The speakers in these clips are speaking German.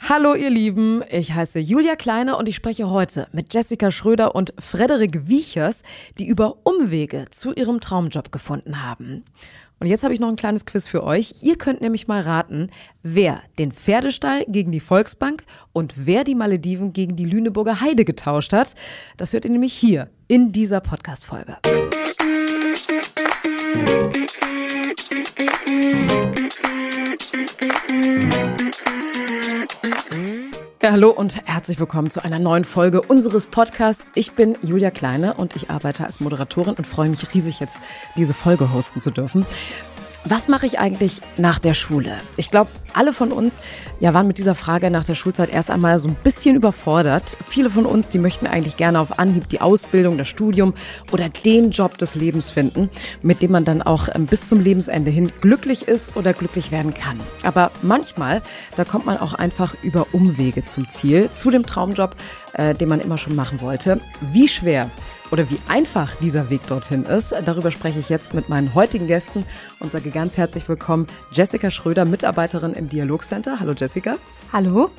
Hallo ihr Lieben, ich heiße Julia Kleine und ich spreche heute mit Jessica Schröder und Frederik Wiechers, die über Umwege zu ihrem Traumjob gefunden haben. Und jetzt habe ich noch ein kleines Quiz für euch. Ihr könnt nämlich mal raten, wer den Pferdestall gegen die Volksbank und wer die Malediven gegen die Lüneburger Heide getauscht hat. Das hört ihr nämlich hier in dieser Podcast-Folge. Ja, hallo und herzlich willkommen zu einer neuen Folge unseres Podcasts. Ich bin Julia Kleine und ich arbeite als Moderatorin und freue mich riesig, jetzt diese Folge hosten zu dürfen. Was mache ich eigentlich nach der Schule? Ich glaube, alle von uns ja, waren mit dieser Frage nach der Schulzeit erst einmal so ein bisschen überfordert. Viele von uns, die möchten eigentlich gerne auf Anhieb die Ausbildung, das Studium oder den Job des Lebens finden, mit dem man dann auch ähm, bis zum Lebensende hin glücklich ist oder glücklich werden kann. Aber manchmal, da kommt man auch einfach über Umwege zum Ziel, zu dem Traumjob, äh, den man immer schon machen wollte. Wie schwer oder wie einfach dieser Weg dorthin ist, darüber spreche ich jetzt mit meinen heutigen Gästen und sage ganz herzlich willkommen Jessica Schröder, Mitarbeiterin im Dialogcenter. Hallo Jessica. Hallo.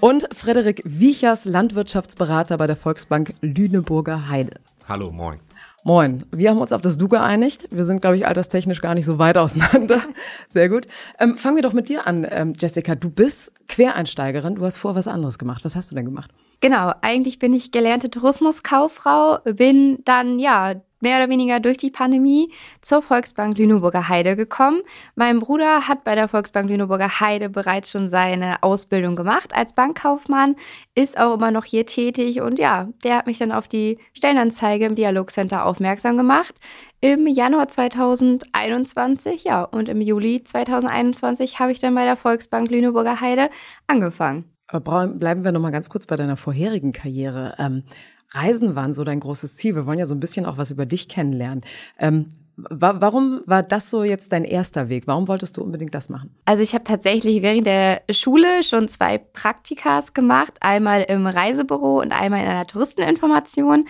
Und Frederik Wiechers, Landwirtschaftsberater bei der Volksbank Lüneburger Heide. Hallo, moin. Moin. Wir haben uns auf das Du geeinigt. Wir sind, glaube ich, alterstechnisch gar nicht so weit auseinander. Sehr gut. Ähm, fangen wir doch mit dir an, ähm, Jessica. Du bist Quereinsteigerin. Du hast vor was anderes gemacht. Was hast du denn gemacht? Genau, eigentlich bin ich gelernte Tourismuskauffrau, bin dann ja mehr oder weniger durch die Pandemie zur Volksbank Lüneburger Heide gekommen. Mein Bruder hat bei der Volksbank Lüneburger Heide bereits schon seine Ausbildung gemacht als Bankkaufmann, ist auch immer noch hier tätig und ja, der hat mich dann auf die Stellenanzeige im Dialogcenter aufmerksam gemacht. Im Januar 2021, ja, und im Juli 2021 habe ich dann bei der Volksbank Lüneburger Heide angefangen. Aber bleiben wir noch mal ganz kurz bei deiner vorherigen Karriere. Ähm, Reisen waren so dein großes Ziel. Wir wollen ja so ein bisschen auch was über dich kennenlernen. Ähm, wa warum war das so jetzt dein erster Weg? Warum wolltest du unbedingt das machen? Also ich habe tatsächlich während der Schule schon zwei Praktikas gemacht. Einmal im Reisebüro und einmal in einer Touristeninformation.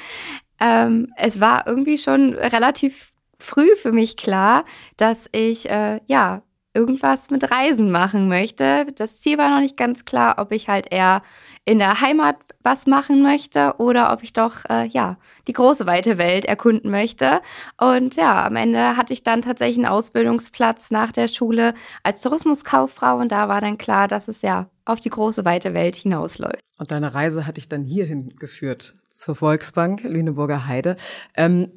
Ähm, es war irgendwie schon relativ früh für mich klar, dass ich äh, ja irgendwas mit Reisen machen möchte. Das Ziel war noch nicht ganz klar, ob ich halt eher in der Heimat was machen möchte oder ob ich doch äh, ja die große weite Welt erkunden möchte. Und ja, am Ende hatte ich dann tatsächlich einen Ausbildungsplatz nach der Schule als Tourismuskauffrau und da war dann klar, dass es ja auf die große weite Welt hinausläuft. Und deine Reise hat dich dann hierhin geführt zur Volksbank Lüneburger Heide. Ähm,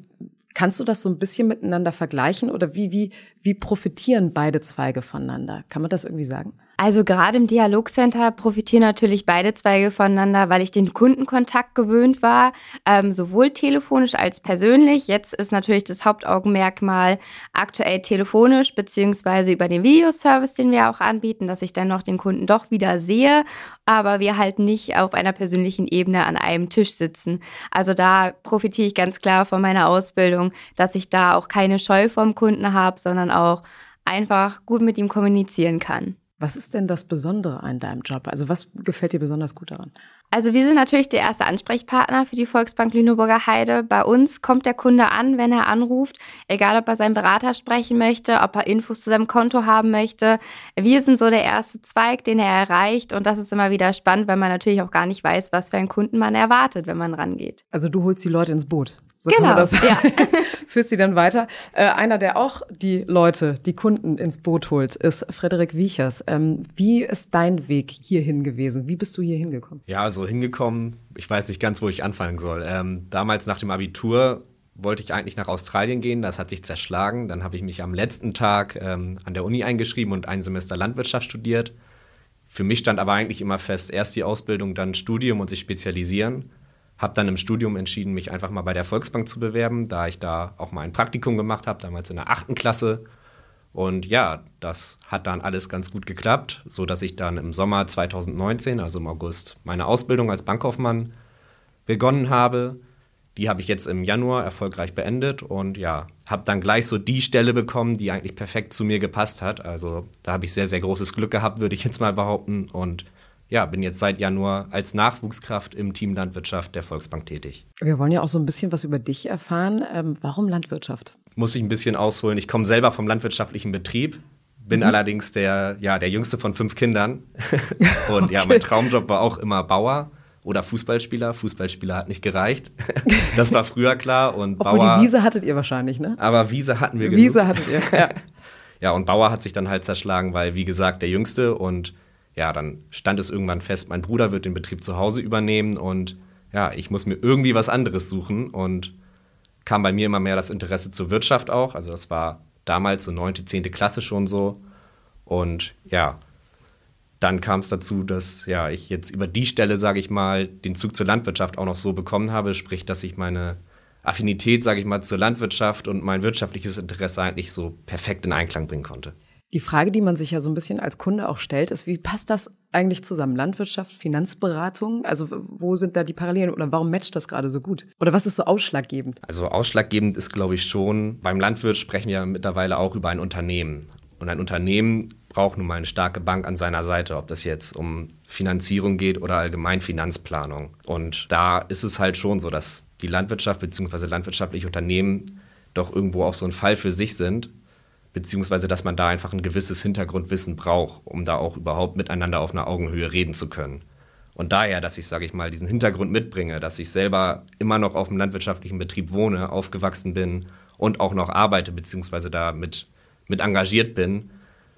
Kannst du das so ein bisschen miteinander vergleichen oder wie, wie, wie profitieren beide Zweige voneinander? Kann man das irgendwie sagen? Also gerade im Dialogcenter profitieren natürlich beide Zweige voneinander, weil ich den Kundenkontakt gewöhnt war, ähm, sowohl telefonisch als persönlich. Jetzt ist natürlich das Hauptaugenmerkmal aktuell telefonisch beziehungsweise über den Videoservice, den wir auch anbieten, dass ich dann noch den Kunden doch wieder sehe, aber wir halt nicht auf einer persönlichen Ebene an einem Tisch sitzen. Also da profitiere ich ganz klar von meiner Ausbildung, dass ich da auch keine Scheu vom Kunden habe, sondern auch einfach gut mit ihm kommunizieren kann. Was ist denn das Besondere an deinem Job? Also was gefällt dir besonders gut daran? Also wir sind natürlich der erste Ansprechpartner für die Volksbank Lüneburger Heide. Bei uns kommt der Kunde an, wenn er anruft, egal ob er seinen Berater sprechen möchte, ob er Infos zu seinem Konto haben möchte. Wir sind so der erste Zweig, den er erreicht und das ist immer wieder spannend, weil man natürlich auch gar nicht weiß, was für einen Kunden man erwartet, wenn man rangeht. Also du holst die Leute ins Boot. So genau, das, ja. führst sie dann weiter. Äh, einer, der auch die Leute, die Kunden ins Boot holt, ist Frederik Wiechers. Ähm, wie ist dein Weg hierhin gewesen? Wie bist du hier hingekommen? Ja, also hingekommen, ich weiß nicht ganz, wo ich anfangen soll. Ähm, damals nach dem Abitur wollte ich eigentlich nach Australien gehen, das hat sich zerschlagen. Dann habe ich mich am letzten Tag ähm, an der Uni eingeschrieben und ein Semester Landwirtschaft studiert. Für mich stand aber eigentlich immer fest, erst die Ausbildung, dann Studium und sich spezialisieren. Habe dann im Studium entschieden, mich einfach mal bei der Volksbank zu bewerben, da ich da auch mal ein Praktikum gemacht habe, damals in der achten Klasse. Und ja, das hat dann alles ganz gut geklappt, so dass ich dann im Sommer 2019, also im August, meine Ausbildung als Bankkaufmann begonnen habe. Die habe ich jetzt im Januar erfolgreich beendet und ja, habe dann gleich so die Stelle bekommen, die eigentlich perfekt zu mir gepasst hat. Also da habe ich sehr, sehr großes Glück gehabt, würde ich jetzt mal behaupten. Und ja, bin jetzt seit Januar als Nachwuchskraft im Team Landwirtschaft der Volksbank tätig. Wir wollen ja auch so ein bisschen was über dich erfahren. Ähm, warum Landwirtschaft? Muss ich ein bisschen ausholen. Ich komme selber vom landwirtschaftlichen Betrieb, bin mhm. allerdings der, ja, der jüngste von fünf Kindern. und okay. ja, mein Traumjob war auch immer Bauer oder Fußballspieler. Fußballspieler hat nicht gereicht. das war früher klar. Und Obwohl Bauer, die Wiese hattet ihr wahrscheinlich, ne? Aber Wiese hatten wir genug. Wiese hattet ihr, ja. ja, und Bauer hat sich dann halt zerschlagen, weil, wie gesagt, der Jüngste. Und ja, dann stand es irgendwann fest, mein Bruder wird den Betrieb zu Hause übernehmen. Und ja, ich muss mir irgendwie was anderes suchen. Und kam bei mir immer mehr das Interesse zur Wirtschaft auch. Also das war damals so neunte, zehnte Klasse schon so. Und ja, dann kam es dazu, dass ja, ich jetzt über die Stelle, sage ich mal, den Zug zur Landwirtschaft auch noch so bekommen habe, sprich, dass ich meine Affinität, sage ich mal, zur Landwirtschaft und mein wirtschaftliches Interesse eigentlich so perfekt in Einklang bringen konnte. Die Frage, die man sich ja so ein bisschen als Kunde auch stellt, ist, wie passt das eigentlich zusammen? Landwirtschaft, Finanzberatung? Also wo sind da die Parallelen oder warum matcht das gerade so gut? Oder was ist so ausschlaggebend? Also ausschlaggebend ist, glaube ich, schon, beim Landwirt sprechen wir mittlerweile auch über ein Unternehmen. Und ein Unternehmen braucht nun mal eine starke Bank an seiner Seite, ob das jetzt um Finanzierung geht oder allgemein Finanzplanung. Und da ist es halt schon so, dass die Landwirtschaft bzw. landwirtschaftliche Unternehmen doch irgendwo auch so ein Fall für sich sind beziehungsweise dass man da einfach ein gewisses Hintergrundwissen braucht, um da auch überhaupt miteinander auf einer Augenhöhe reden zu können. Und daher, dass ich, sage ich mal, diesen Hintergrund mitbringe, dass ich selber immer noch auf einem landwirtschaftlichen Betrieb wohne, aufgewachsen bin und auch noch arbeite, beziehungsweise da mit, mit engagiert bin,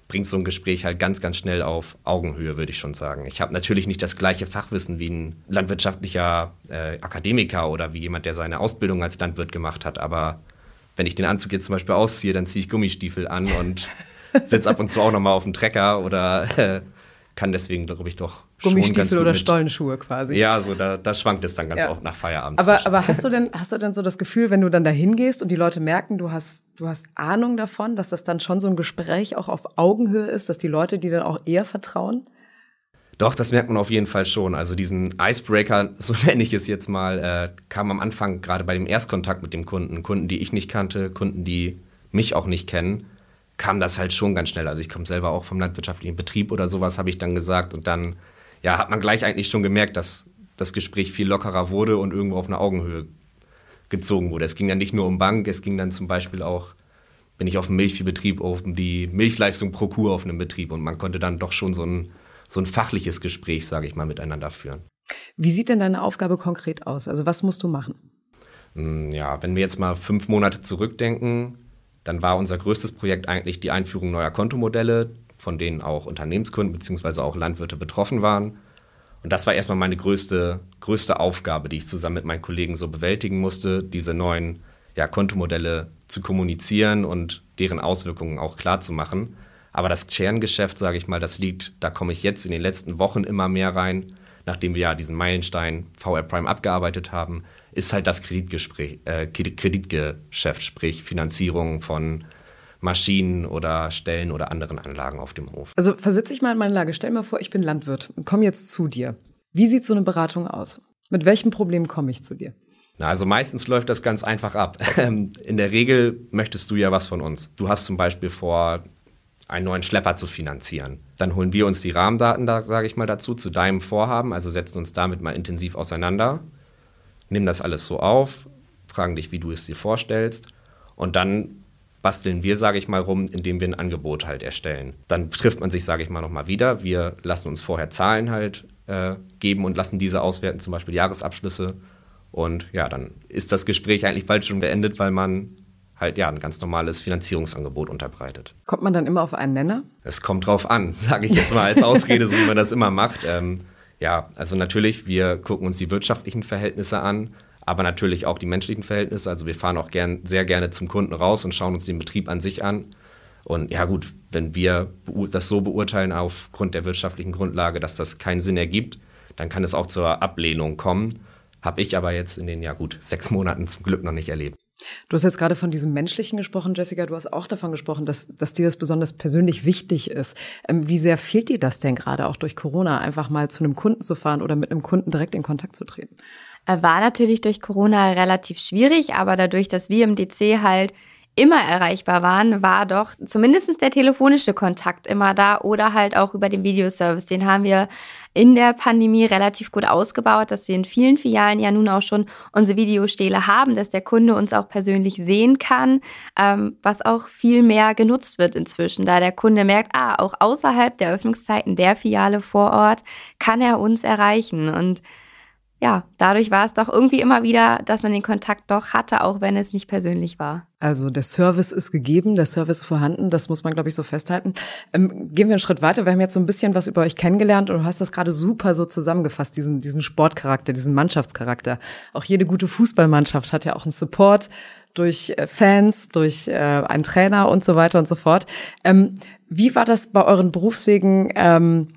bringt so ein Gespräch halt ganz, ganz schnell auf Augenhöhe, würde ich schon sagen. Ich habe natürlich nicht das gleiche Fachwissen wie ein landwirtschaftlicher äh, Akademiker oder wie jemand, der seine Ausbildung als Landwirt gemacht hat, aber wenn ich den Anzug jetzt zum Beispiel ausziehe, dann ziehe ich Gummistiefel an und sitze ab und zu auch nochmal auf dem Trecker oder äh, kann deswegen, glaube ich, doch Gummistiefel oder mit. Stollenschuhe quasi. Ja, so da, da schwankt es dann ganz ja. oft nach Feierabend. Aber, aber hast du denn hast du denn so das Gefühl, wenn du dann da hingehst und die Leute merken, du hast du hast Ahnung davon, dass das dann schon so ein Gespräch auch auf Augenhöhe ist, dass die Leute dir dann auch eher vertrauen? Doch, das merkt man auf jeden Fall schon. Also diesen Icebreaker, so nenne ich es jetzt mal, äh, kam am Anfang gerade bei dem Erstkontakt mit dem Kunden, Kunden, die ich nicht kannte, Kunden, die mich auch nicht kennen, kam das halt schon ganz schnell. Also ich komme selber auch vom landwirtschaftlichen Betrieb oder sowas, habe ich dann gesagt. Und dann ja, hat man gleich eigentlich schon gemerkt, dass das Gespräch viel lockerer wurde und irgendwo auf eine Augenhöhe gezogen wurde. Es ging dann nicht nur um Bank, es ging dann zum Beispiel auch, bin ich auf dem Milchviehbetrieb, um die Milchleistung pro Kuh auf einem Betrieb. Und man konnte dann doch schon so ein so ein fachliches Gespräch, sage ich mal, miteinander führen. Wie sieht denn deine Aufgabe konkret aus? Also was musst du machen? Hm, ja, wenn wir jetzt mal fünf Monate zurückdenken, dann war unser größtes Projekt eigentlich die Einführung neuer Kontomodelle, von denen auch Unternehmenskunden bzw. auch Landwirte betroffen waren. Und das war erstmal meine größte, größte Aufgabe, die ich zusammen mit meinen Kollegen so bewältigen musste, diese neuen ja, Kontomodelle zu kommunizieren und deren Auswirkungen auch klar zu machen. Aber das Kerngeschäft, sage ich mal, das liegt, da komme ich jetzt in den letzten Wochen immer mehr rein, nachdem wir ja diesen Meilenstein VR Prime abgearbeitet haben, ist halt das Kreditgespräch, äh, Kreditgeschäft, sprich Finanzierung von Maschinen oder Stellen oder anderen Anlagen auf dem Hof. Also versetze ich mal in meine Lage. Stell mir vor, ich bin Landwirt und komme jetzt zu dir. Wie sieht so eine Beratung aus? Mit welchen Problemen komme ich zu dir? Na, also meistens läuft das ganz einfach ab. In der Regel möchtest du ja was von uns. Du hast zum Beispiel vor, einen neuen Schlepper zu finanzieren. Dann holen wir uns die Rahmendaten, da sage ich mal dazu, zu deinem Vorhaben, also setzen uns damit mal intensiv auseinander, nehmen das alles so auf, fragen dich, wie du es dir vorstellst und dann basteln wir, sage ich mal, rum, indem wir ein Angebot halt erstellen. Dann trifft man sich, sage ich mal, nochmal wieder. Wir lassen uns vorher Zahlen halt äh, geben und lassen diese auswerten, zum Beispiel Jahresabschlüsse. Und ja, dann ist das Gespräch eigentlich bald schon beendet, weil man halt ja ein ganz normales Finanzierungsangebot unterbreitet. Kommt man dann immer auf einen Nenner? Es kommt drauf an, sage ich jetzt mal als Ausrede, so wie man das immer macht. Ähm, ja, also natürlich, wir gucken uns die wirtschaftlichen Verhältnisse an, aber natürlich auch die menschlichen Verhältnisse. Also wir fahren auch gern, sehr gerne zum Kunden raus und schauen uns den Betrieb an sich an. Und ja gut, wenn wir das so beurteilen aufgrund der wirtschaftlichen Grundlage, dass das keinen Sinn ergibt, dann kann es auch zur Ablehnung kommen. Habe ich aber jetzt in den, ja gut, sechs Monaten zum Glück noch nicht erlebt. Du hast jetzt gerade von diesem Menschlichen gesprochen, Jessica. Du hast auch davon gesprochen, dass, dass dir das besonders persönlich wichtig ist. Ähm, wie sehr fehlt dir das denn gerade auch durch Corona, einfach mal zu einem Kunden zu fahren oder mit einem Kunden direkt in Kontakt zu treten? War natürlich durch Corona relativ schwierig, aber dadurch, dass wir im DC halt immer erreichbar waren, war doch zumindest der telefonische Kontakt immer da oder halt auch über den Videoservice. Den haben wir in der Pandemie relativ gut ausgebaut, dass wir in vielen Filialen ja nun auch schon unsere Videostele haben, dass der Kunde uns auch persönlich sehen kann, ähm, was auch viel mehr genutzt wird inzwischen, da der Kunde merkt, ah, auch außerhalb der Öffnungszeiten der Filiale vor Ort kann er uns erreichen und ja, dadurch war es doch irgendwie immer wieder, dass man den Kontakt doch hatte, auch wenn es nicht persönlich war. Also der Service ist gegeben, der Service vorhanden, das muss man, glaube ich, so festhalten. Ähm, gehen wir einen Schritt weiter. Wir haben jetzt so ein bisschen was über euch kennengelernt und du hast das gerade super so zusammengefasst, diesen, diesen Sportcharakter, diesen Mannschaftscharakter. Auch jede gute Fußballmannschaft hat ja auch einen Support durch äh, Fans, durch äh, einen Trainer und so weiter und so fort. Ähm, wie war das bei euren Berufswegen? Ähm,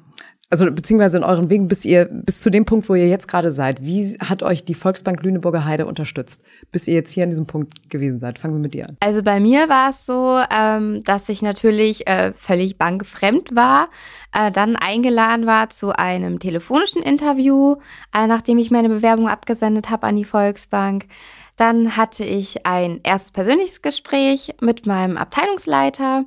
also beziehungsweise in euren Wegen bis ihr bis zu dem Punkt, wo ihr jetzt gerade seid. Wie hat euch die Volksbank Lüneburger Heide unterstützt, bis ihr jetzt hier an diesem Punkt gewesen seid? Fangen wir mit dir an. Also bei mir war es so, ähm, dass ich natürlich äh, völlig bankfremd war, äh, dann eingeladen war zu einem telefonischen Interview, äh, nachdem ich meine Bewerbung abgesendet habe an die Volksbank. Dann hatte ich ein erstes persönliches Gespräch mit meinem Abteilungsleiter.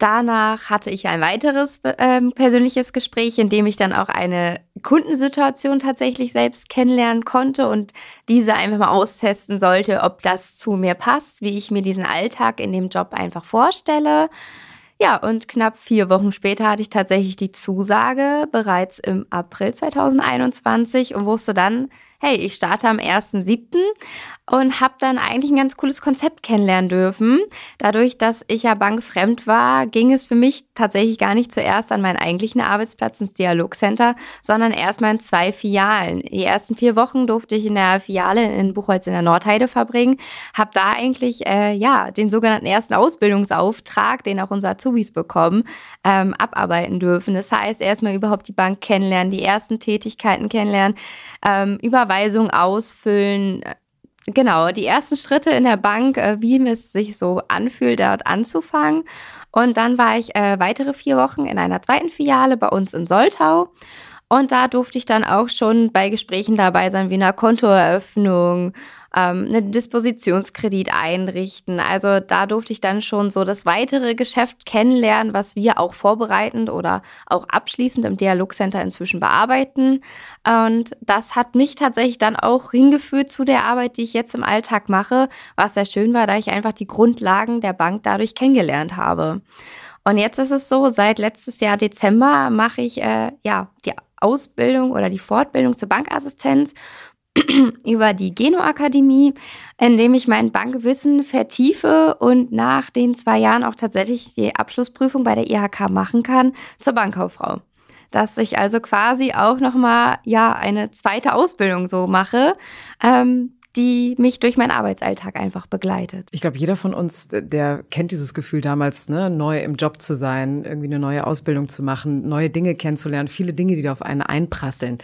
Danach hatte ich ein weiteres äh, persönliches Gespräch, in dem ich dann auch eine Kundensituation tatsächlich selbst kennenlernen konnte und diese einfach mal austesten sollte, ob das zu mir passt, wie ich mir diesen Alltag in dem Job einfach vorstelle. Ja, und knapp vier Wochen später hatte ich tatsächlich die Zusage bereits im April 2021 und wusste dann, hey, ich starte am 1.7. und habe dann eigentlich ein ganz cooles Konzept kennenlernen dürfen. Dadurch, dass ich ja bankfremd war, ging es für mich tatsächlich gar nicht zuerst an meinen eigentlichen Arbeitsplatz ins Dialogcenter, sondern erstmal in zwei Filialen. Die ersten vier Wochen durfte ich in der Filiale in Buchholz in der Nordheide verbringen, habe da eigentlich äh, ja den sogenannten ersten Ausbildungsauftrag, den auch unsere Azubis bekommen, ähm, abarbeiten dürfen. Das heißt, erstmal überhaupt die Bank kennenlernen, die ersten Tätigkeiten kennenlernen, ähm, über Überweisung ausfüllen. Genau, die ersten Schritte in der Bank, äh, wie es sich so anfühlt, dort anzufangen. Und dann war ich äh, weitere vier Wochen in einer zweiten Filiale bei uns in Soltau. Und da durfte ich dann auch schon bei Gesprächen dabei sein, wie einer Kontoeröffnung, ähm, einen Dispositionskredit einrichten. Also da durfte ich dann schon so das weitere Geschäft kennenlernen, was wir auch vorbereitend oder auch abschließend im Dialogcenter inzwischen bearbeiten. Und das hat mich tatsächlich dann auch hingeführt zu der Arbeit, die ich jetzt im Alltag mache, was sehr schön war, da ich einfach die Grundlagen der Bank dadurch kennengelernt habe. Und jetzt ist es so, seit letztes Jahr Dezember mache ich äh, ja die Ausbildung oder die Fortbildung zur Bankassistenz über die Geno-Akademie, in dem ich mein Bankwissen vertiefe und nach den zwei Jahren auch tatsächlich die Abschlussprüfung bei der IHK machen kann zur Bankkauffrau. Dass ich also quasi auch nochmal, ja, eine zweite Ausbildung so mache, ähm, die mich durch meinen Arbeitsalltag einfach begleitet. Ich glaube, jeder von uns, der kennt dieses Gefühl damals, ne, neu im Job zu sein, irgendwie eine neue Ausbildung zu machen, neue Dinge kennenzulernen, viele Dinge, die da auf einen einprasseln.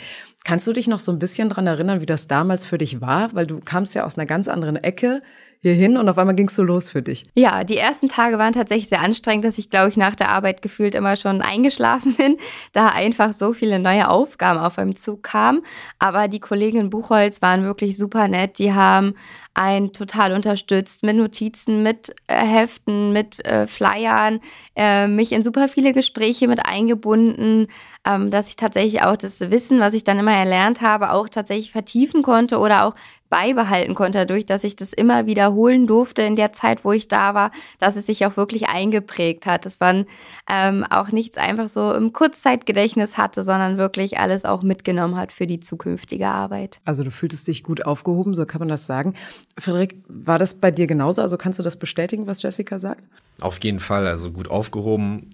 Kannst du dich noch so ein bisschen dran erinnern, wie das damals für dich war? Weil du kamst ja aus einer ganz anderen Ecke hierhin und auf einmal ging es so los für dich. Ja, die ersten Tage waren tatsächlich sehr anstrengend, dass ich, glaube ich, nach der Arbeit gefühlt immer schon eingeschlafen bin, da einfach so viele neue Aufgaben auf einem Zug kamen. Aber die Kolleginnen Buchholz waren wirklich super nett. Die haben einen total unterstützt mit Notizen, mit äh, Heften, mit äh, Flyern, äh, mich in super viele Gespräche mit eingebunden, ähm, dass ich tatsächlich auch das Wissen, was ich dann immer erlernt habe, auch tatsächlich vertiefen konnte oder auch beibehalten konnte, dadurch, dass ich das immer wiederholen durfte in der Zeit, wo ich da war, dass es sich auch wirklich eingeprägt hat. Dass man ähm, auch nichts einfach so im Kurzzeitgedächtnis hatte, sondern wirklich alles auch mitgenommen hat für die zukünftige Arbeit. Also du fühltest dich gut aufgehoben, so kann man das sagen. Frederik, war das bei dir genauso? Also kannst du das bestätigen, was Jessica sagt? Auf jeden Fall, also gut aufgehoben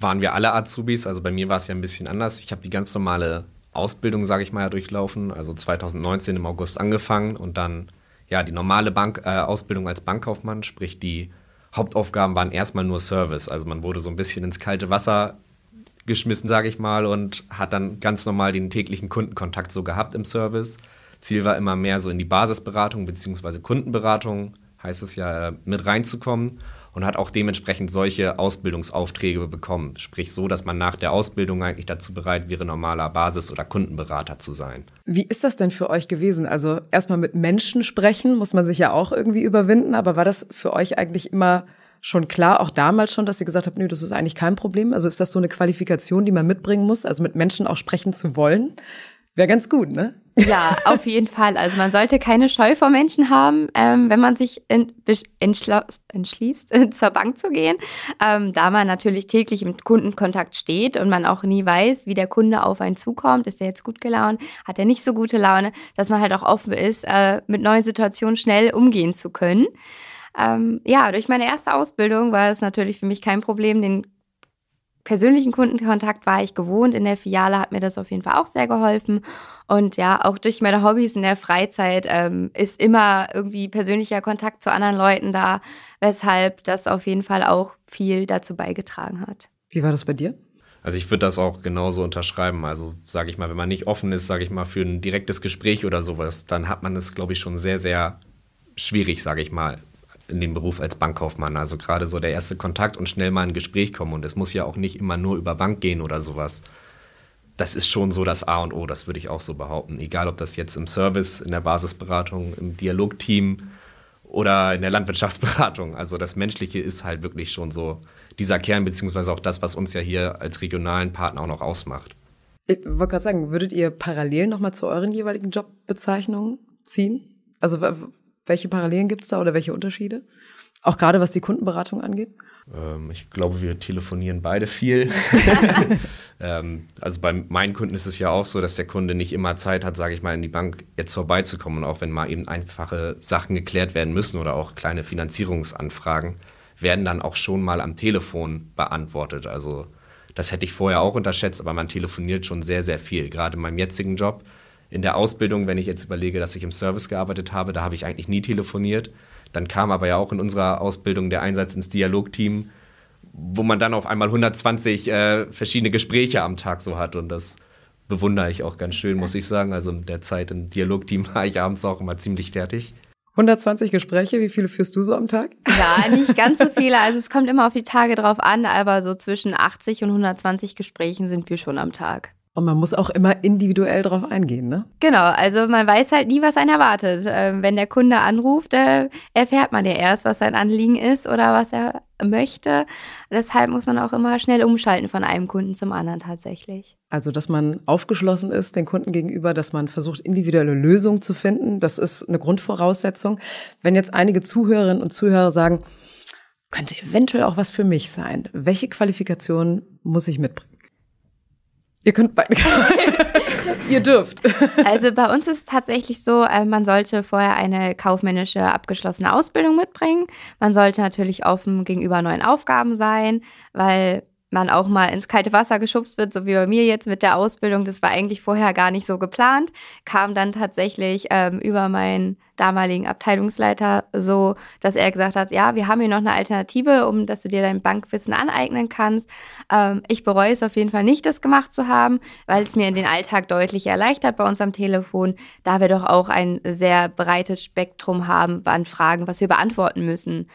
waren wir alle Azubis. Also bei mir war es ja ein bisschen anders. Ich habe die ganz normale Ausbildung, sage ich mal, ja, durchlaufen. Also 2019 im August angefangen und dann ja die normale Bank, äh, Ausbildung als Bankkaufmann, sprich die Hauptaufgaben waren erstmal nur Service. Also man wurde so ein bisschen ins kalte Wasser geschmissen, sage ich mal, und hat dann ganz normal den täglichen Kundenkontakt so gehabt im Service. Ziel war immer mehr so in die Basisberatung bzw. Kundenberatung, heißt es ja, mit reinzukommen. Und hat auch dementsprechend solche Ausbildungsaufträge bekommen. Sprich so, dass man nach der Ausbildung eigentlich dazu bereit wäre, normaler Basis- oder Kundenberater zu sein. Wie ist das denn für euch gewesen? Also erstmal mit Menschen sprechen, muss man sich ja auch irgendwie überwinden, aber war das für euch eigentlich immer schon klar, auch damals schon, dass ihr gesagt habt, nö, das ist eigentlich kein Problem? Also ist das so eine Qualifikation, die man mitbringen muss, also mit Menschen auch sprechen zu wollen? Wäre ganz gut, ne? Ja, auf jeden Fall. Also man sollte keine Scheu vor Menschen haben, ähm, wenn man sich entschließt, zur Bank zu gehen, ähm, da man natürlich täglich im Kundenkontakt steht und man auch nie weiß, wie der Kunde auf einen zukommt. Ist er jetzt gut gelaunt? Hat er nicht so gute Laune? Dass man halt auch offen ist, äh, mit neuen Situationen schnell umgehen zu können. Ähm, ja, durch meine erste Ausbildung war es natürlich für mich kein Problem, den persönlichen Kundenkontakt war ich gewohnt. In der Filiale hat mir das auf jeden Fall auch sehr geholfen. Und ja, auch durch meine Hobbys in der Freizeit ähm, ist immer irgendwie persönlicher Kontakt zu anderen Leuten da, weshalb das auf jeden Fall auch viel dazu beigetragen hat. Wie war das bei dir? Also ich würde das auch genauso unterschreiben. Also sage ich mal, wenn man nicht offen ist, sage ich mal, für ein direktes Gespräch oder sowas, dann hat man es, glaube ich, schon sehr, sehr schwierig, sage ich mal, in dem Beruf als Bankkaufmann. Also gerade so der erste Kontakt und schnell mal ein Gespräch kommen. Und es muss ja auch nicht immer nur über Bank gehen oder sowas. Das ist schon so das A und O, das würde ich auch so behaupten. Egal, ob das jetzt im Service, in der Basisberatung, im Dialogteam oder in der Landwirtschaftsberatung. Also das Menschliche ist halt wirklich schon so dieser Kern, beziehungsweise auch das, was uns ja hier als regionalen Partner auch noch ausmacht. Ich wollte gerade sagen, würdet ihr parallel nochmal zu euren jeweiligen Jobbezeichnungen ziehen? Also welche Parallelen gibt es da oder welche Unterschiede? Auch gerade was die Kundenberatung angeht? Ähm, ich glaube, wir telefonieren beide viel. ähm, also bei meinen Kunden ist es ja auch so, dass der Kunde nicht immer Zeit hat, sage ich mal, in die Bank jetzt vorbeizukommen. Und auch wenn mal eben einfache Sachen geklärt werden müssen oder auch kleine Finanzierungsanfragen, werden dann auch schon mal am Telefon beantwortet. Also das hätte ich vorher auch unterschätzt, aber man telefoniert schon sehr, sehr viel. Gerade in meinem jetzigen Job in der Ausbildung, wenn ich jetzt überlege, dass ich im Service gearbeitet habe, da habe ich eigentlich nie telefoniert. Dann kam aber ja auch in unserer Ausbildung der Einsatz ins Dialogteam, wo man dann auf einmal 120 äh, verschiedene Gespräche am Tag so hat. Und das bewundere ich auch ganz schön, muss ich sagen. Also in der Zeit im Dialogteam war ich abends auch immer ziemlich fertig. 120 Gespräche, wie viele führst du so am Tag? Ja, nicht ganz so viele. Also es kommt immer auf die Tage drauf an, aber so zwischen 80 und 120 Gesprächen sind wir schon am Tag. Und man muss auch immer individuell drauf eingehen, ne? Genau, also man weiß halt nie, was einen erwartet. Ähm, wenn der Kunde anruft, äh, erfährt man ja erst, was sein Anliegen ist oder was er möchte. Deshalb muss man auch immer schnell umschalten von einem Kunden zum anderen tatsächlich. Also, dass man aufgeschlossen ist den Kunden gegenüber, dass man versucht, individuelle Lösungen zu finden, das ist eine Grundvoraussetzung. Wenn jetzt einige Zuhörerinnen und Zuhörer sagen, könnte eventuell auch was für mich sein. Welche Qualifikation muss ich mitbringen? Ihr könnt beide. Ihr dürft. Also bei uns ist es tatsächlich so, äh, man sollte vorher eine kaufmännische abgeschlossene Ausbildung mitbringen. Man sollte natürlich offen gegenüber neuen Aufgaben sein, weil man auch mal ins kalte Wasser geschubst wird, so wie bei mir jetzt mit der Ausbildung. Das war eigentlich vorher gar nicht so geplant, kam dann tatsächlich ähm, über meinen damaligen Abteilungsleiter so, dass er gesagt hat, ja, wir haben hier noch eine Alternative, um dass du dir dein Bankwissen aneignen kannst. Ähm, ich bereue es auf jeden Fall nicht, das gemacht zu haben, weil es mir in den Alltag deutlich erleichtert bei uns am Telefon, da wir doch auch ein sehr breites Spektrum haben an Fragen, was wir beantworten müssen.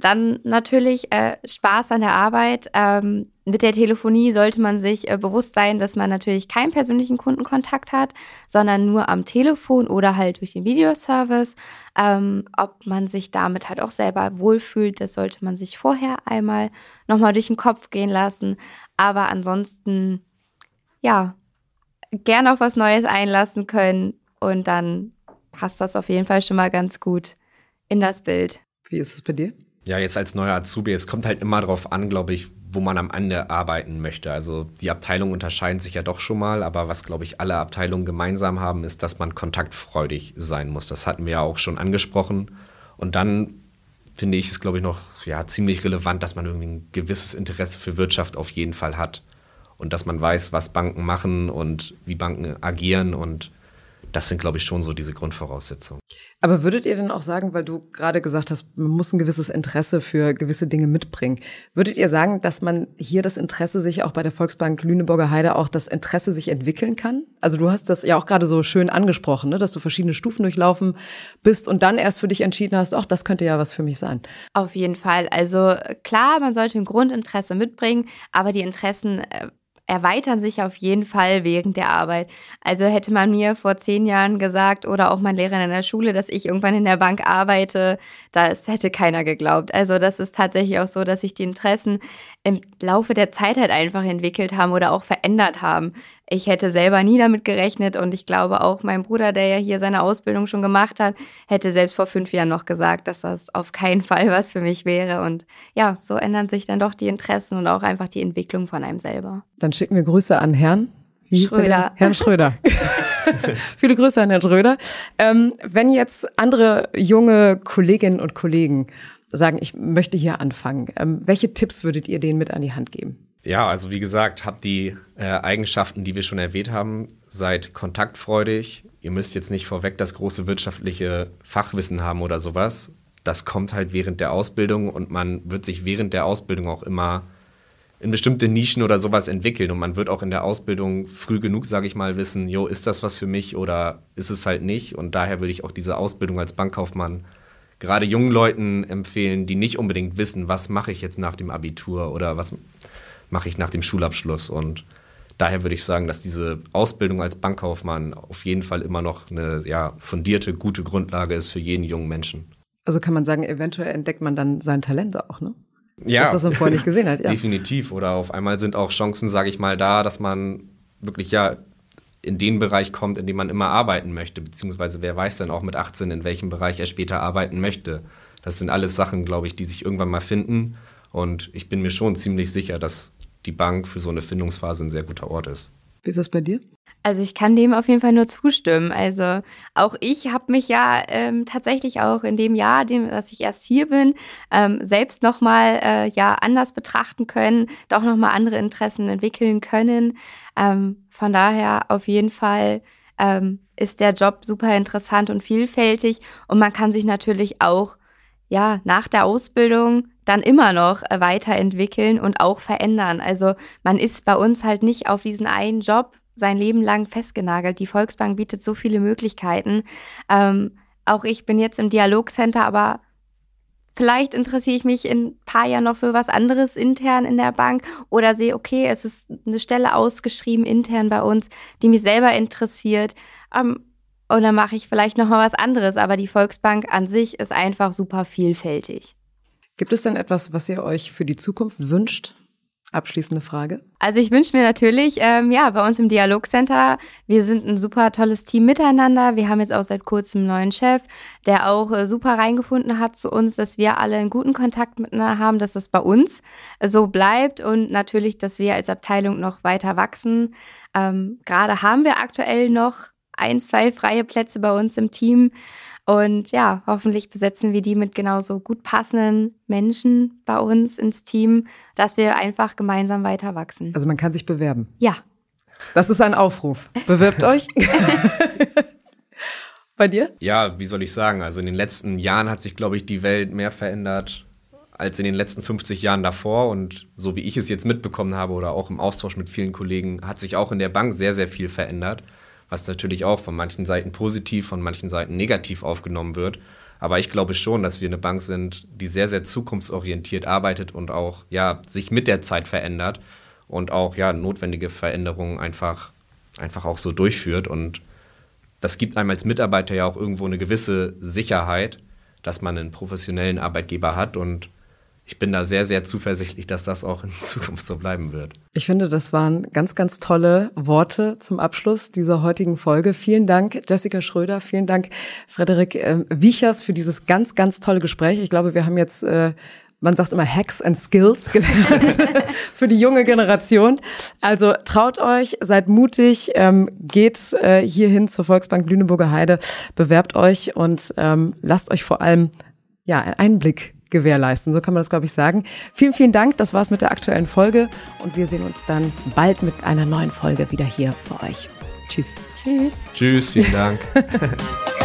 Dann natürlich äh, Spaß an der Arbeit. Ähm, mit der Telefonie sollte man sich äh, bewusst sein, dass man natürlich keinen persönlichen Kundenkontakt hat, sondern nur am Telefon oder halt durch den Videoservice. Ähm, ob man sich damit halt auch selber wohlfühlt, das sollte man sich vorher einmal nochmal durch den Kopf gehen lassen. Aber ansonsten, ja, gerne auf was Neues einlassen können und dann passt das auf jeden Fall schon mal ganz gut in das Bild. Wie ist es bei dir? Ja, jetzt als neuer Azubi, es kommt halt immer darauf an, glaube ich, wo man am Ende arbeiten möchte. Also die Abteilungen unterscheiden sich ja doch schon mal, aber was, glaube ich, alle Abteilungen gemeinsam haben, ist, dass man kontaktfreudig sein muss. Das hatten wir ja auch schon angesprochen. Und dann finde ich es, glaube ich, noch ja, ziemlich relevant, dass man irgendwie ein gewisses Interesse für Wirtschaft auf jeden Fall hat. Und dass man weiß, was Banken machen und wie Banken agieren und das sind, glaube ich, schon so diese Grundvoraussetzungen. Aber würdet ihr denn auch sagen, weil du gerade gesagt hast, man muss ein gewisses Interesse für gewisse Dinge mitbringen, würdet ihr sagen, dass man hier das Interesse sich auch bei der Volksbank Lüneburger Heide auch das Interesse sich entwickeln kann? Also du hast das ja auch gerade so schön angesprochen, ne, dass du verschiedene Stufen durchlaufen bist und dann erst für dich entschieden hast, ach, das könnte ja was für mich sein. Auf jeden Fall. Also klar, man sollte ein Grundinteresse mitbringen, aber die Interessen äh, erweitern sich auf jeden Fall während der Arbeit. Also hätte man mir vor zehn Jahren gesagt oder auch mein Lehrer in der Schule, dass ich irgendwann in der Bank arbeite, das hätte keiner geglaubt. Also das ist tatsächlich auch so, dass sich die Interessen im Laufe der Zeit halt einfach entwickelt haben oder auch verändert haben. Ich hätte selber nie damit gerechnet und ich glaube auch mein Bruder, der ja hier seine Ausbildung schon gemacht hat, hätte selbst vor fünf Jahren noch gesagt, dass das auf keinen Fall was für mich wäre. Und ja, so ändern sich dann doch die Interessen und auch einfach die Entwicklung von einem selber. Dann schicken wir Grüße an Herrn. Wie Schröder. Herrn Schröder. Viele Grüße an Herrn Schröder. Ähm, wenn jetzt andere junge Kolleginnen und Kollegen sagen, ich möchte hier anfangen, ähm, welche Tipps würdet ihr denen mit an die Hand geben? Ja, also wie gesagt, habt die äh, Eigenschaften, die wir schon erwähnt haben, seid kontaktfreudig. Ihr müsst jetzt nicht vorweg das große wirtschaftliche Fachwissen haben oder sowas. Das kommt halt während der Ausbildung und man wird sich während der Ausbildung auch immer in bestimmte Nischen oder sowas entwickeln und man wird auch in der Ausbildung früh genug, sage ich mal, wissen, jo, ist das was für mich oder ist es halt nicht? Und daher würde ich auch diese Ausbildung als Bankkaufmann gerade jungen Leuten empfehlen, die nicht unbedingt wissen, was mache ich jetzt nach dem Abitur oder was mache ich nach dem Schulabschluss. Und daher würde ich sagen, dass diese Ausbildung als Bankkaufmann auf jeden Fall immer noch eine ja, fundierte, gute Grundlage ist für jeden jungen Menschen. Also kann man sagen, eventuell entdeckt man dann sein Talent auch, ne? Ja, das, was man vorher nicht gesehen hat. Ja. Definitiv. Oder auf einmal sind auch Chancen, sage ich mal, da, dass man wirklich ja in den Bereich kommt, in dem man immer arbeiten möchte. Beziehungsweise wer weiß dann auch mit 18, in welchem Bereich er später arbeiten möchte. Das sind alles Sachen, glaube ich, die sich irgendwann mal finden. Und ich bin mir schon ziemlich sicher, dass die Bank für so eine Findungsphase ein sehr guter Ort ist. Wie ist das bei dir? Also ich kann dem auf jeden Fall nur zustimmen. Also auch ich habe mich ja ähm, tatsächlich auch in dem Jahr, dem, dass ich erst hier bin, ähm, selbst nochmal äh, ja anders betrachten können, doch nochmal andere Interessen entwickeln können. Ähm, von daher auf jeden Fall ähm, ist der Job super interessant und vielfältig und man kann sich natürlich auch ja nach der Ausbildung dann immer noch äh, weiterentwickeln und auch verändern. Also man ist bei uns halt nicht auf diesen einen Job sein Leben lang festgenagelt. Die Volksbank bietet so viele Möglichkeiten. Ähm, auch ich bin jetzt im Dialogcenter, aber vielleicht interessiere ich mich in ein paar Jahren noch für was anderes intern in der Bank oder sehe, okay, es ist eine Stelle ausgeschrieben intern bei uns, die mich selber interessiert. Ähm, und dann mache ich vielleicht noch mal was anderes. Aber die Volksbank an sich ist einfach super vielfältig. Gibt es denn etwas, was ihr euch für die Zukunft wünscht? Abschließende Frage. Also ich wünsche mir natürlich, ähm, ja, bei uns im Dialogcenter, wir sind ein super tolles Team miteinander. Wir haben jetzt auch seit kurzem einen neuen Chef, der auch äh, super reingefunden hat zu uns, dass wir alle einen guten Kontakt miteinander haben, dass das bei uns so bleibt und natürlich, dass wir als Abteilung noch weiter wachsen. Ähm, Gerade haben wir aktuell noch ein, zwei freie Plätze bei uns im Team. Und ja, hoffentlich besetzen wir die mit genauso gut passenden Menschen bei uns ins Team, dass wir einfach gemeinsam weiter wachsen. Also man kann sich bewerben. Ja. Das ist ein Aufruf. Bewirbt euch. Bei dir? Ja, wie soll ich sagen? Also in den letzten Jahren hat sich, glaube ich, die Welt mehr verändert als in den letzten 50 Jahren davor. Und so wie ich es jetzt mitbekommen habe oder auch im Austausch mit vielen Kollegen, hat sich auch in der Bank sehr, sehr viel verändert was natürlich auch von manchen Seiten positiv, von manchen Seiten negativ aufgenommen wird. Aber ich glaube schon, dass wir eine Bank sind, die sehr, sehr zukunftsorientiert arbeitet und auch ja, sich mit der Zeit verändert und auch ja, notwendige Veränderungen einfach, einfach auch so durchführt. Und das gibt einem als Mitarbeiter ja auch irgendwo eine gewisse Sicherheit, dass man einen professionellen Arbeitgeber hat und ich bin da sehr, sehr zuversichtlich, dass das auch in Zukunft so bleiben wird. Ich finde, das waren ganz, ganz tolle Worte zum Abschluss dieser heutigen Folge. Vielen Dank, Jessica Schröder. Vielen Dank, Frederik äh, Wiechers, für dieses ganz, ganz tolle Gespräch. Ich glaube, wir haben jetzt äh, man sagt immer Hacks and Skills gelernt für die junge Generation. Also traut euch, seid mutig, ähm, geht äh, hierhin zur Volksbank Lüneburger Heide, bewerbt euch und ähm, lasst euch vor allem ja einen Einblick gewährleisten. So kann man das, glaube ich, sagen. Vielen, vielen Dank. Das war's mit der aktuellen Folge und wir sehen uns dann bald mit einer neuen Folge wieder hier bei euch. Tschüss. Tschüss. Tschüss, vielen Dank.